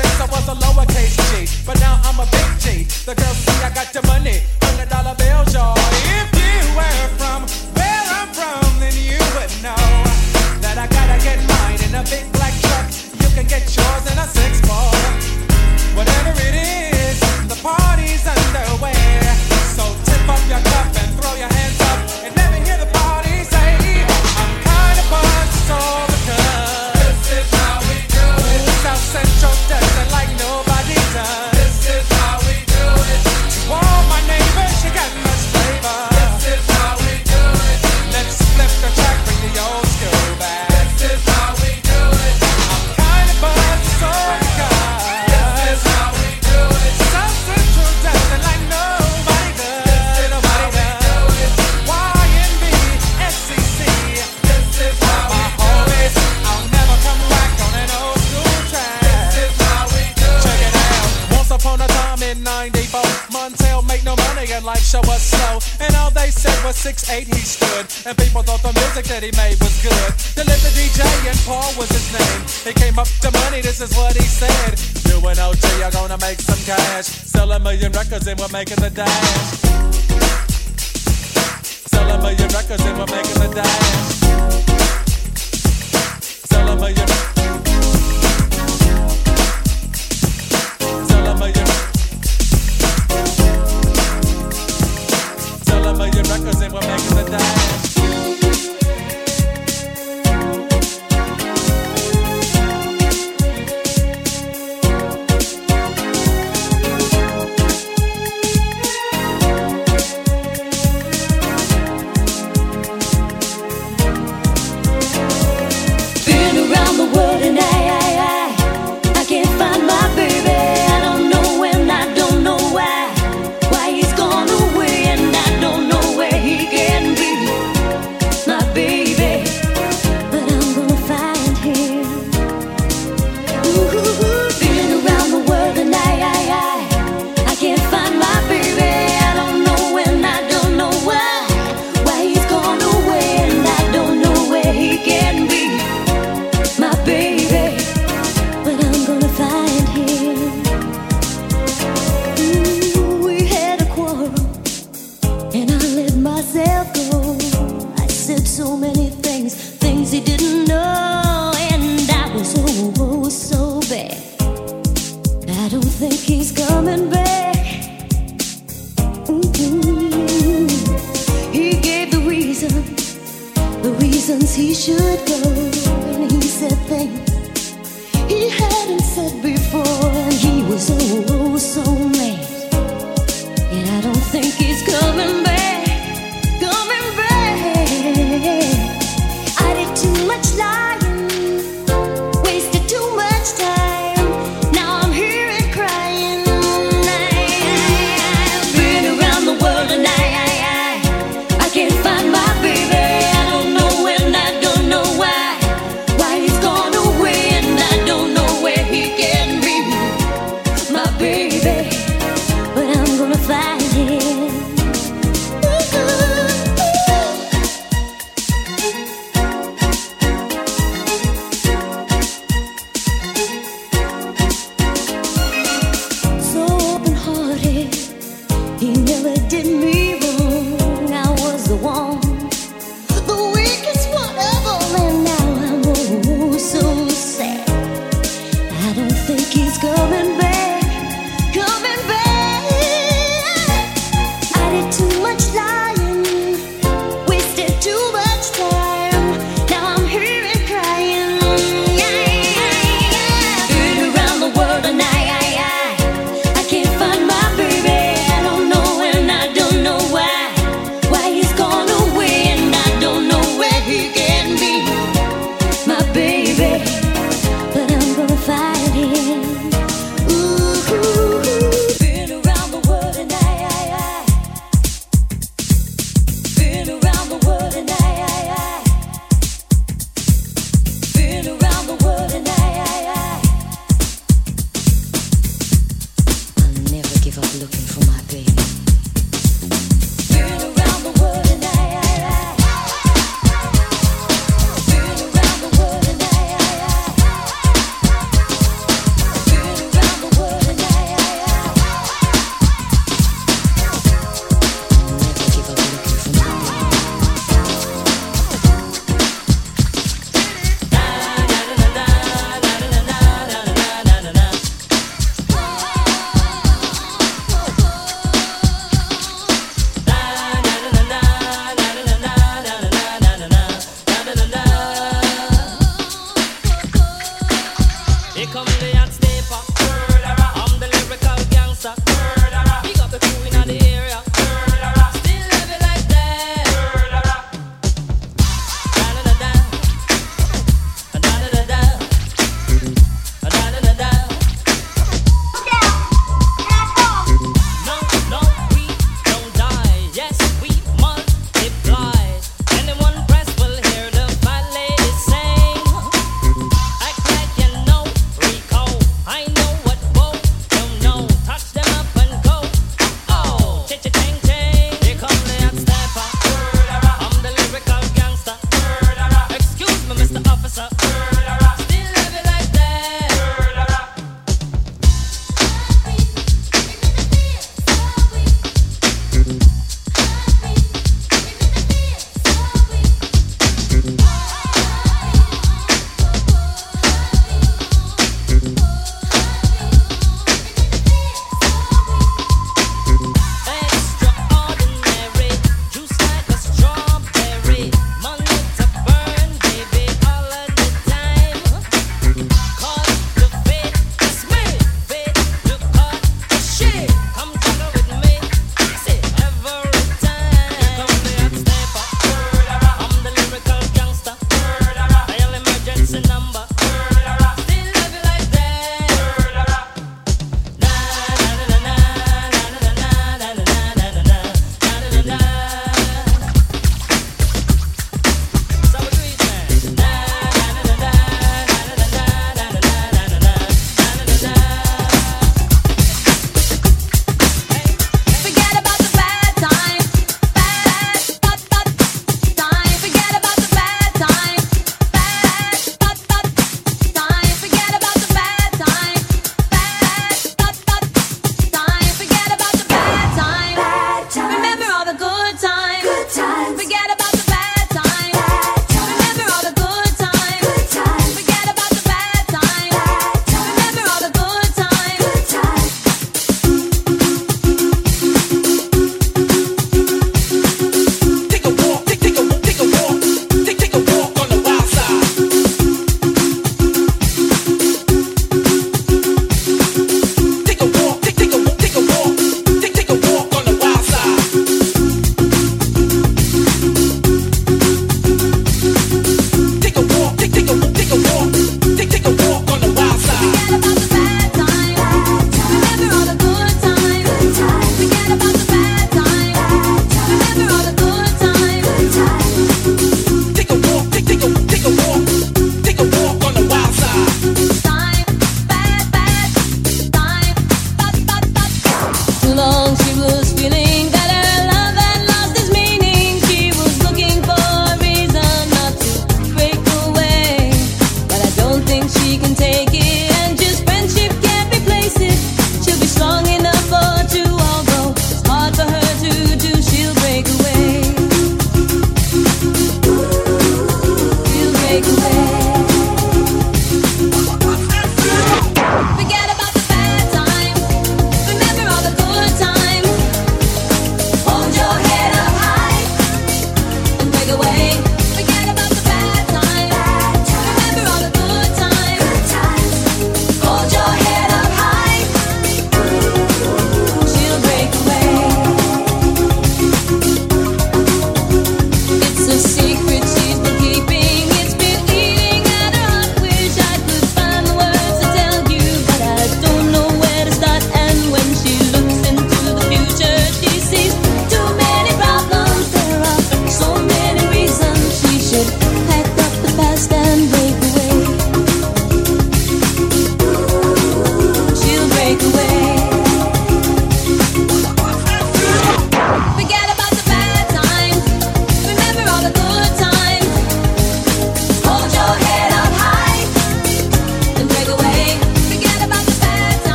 Since I was a lowercase G, but now I'm a big G. The girls see I got the money. and life show us slow. And all they said was six eight he stood. And people thought the music that he made was good. They lived DJ and Paul was his name. He came up to money, this is what he said. You and OG are gonna make some cash. Sell a million records and we're making the dash. Sell a million records and we're making the dash. Sell a million he should go, and he said things he hadn't said before.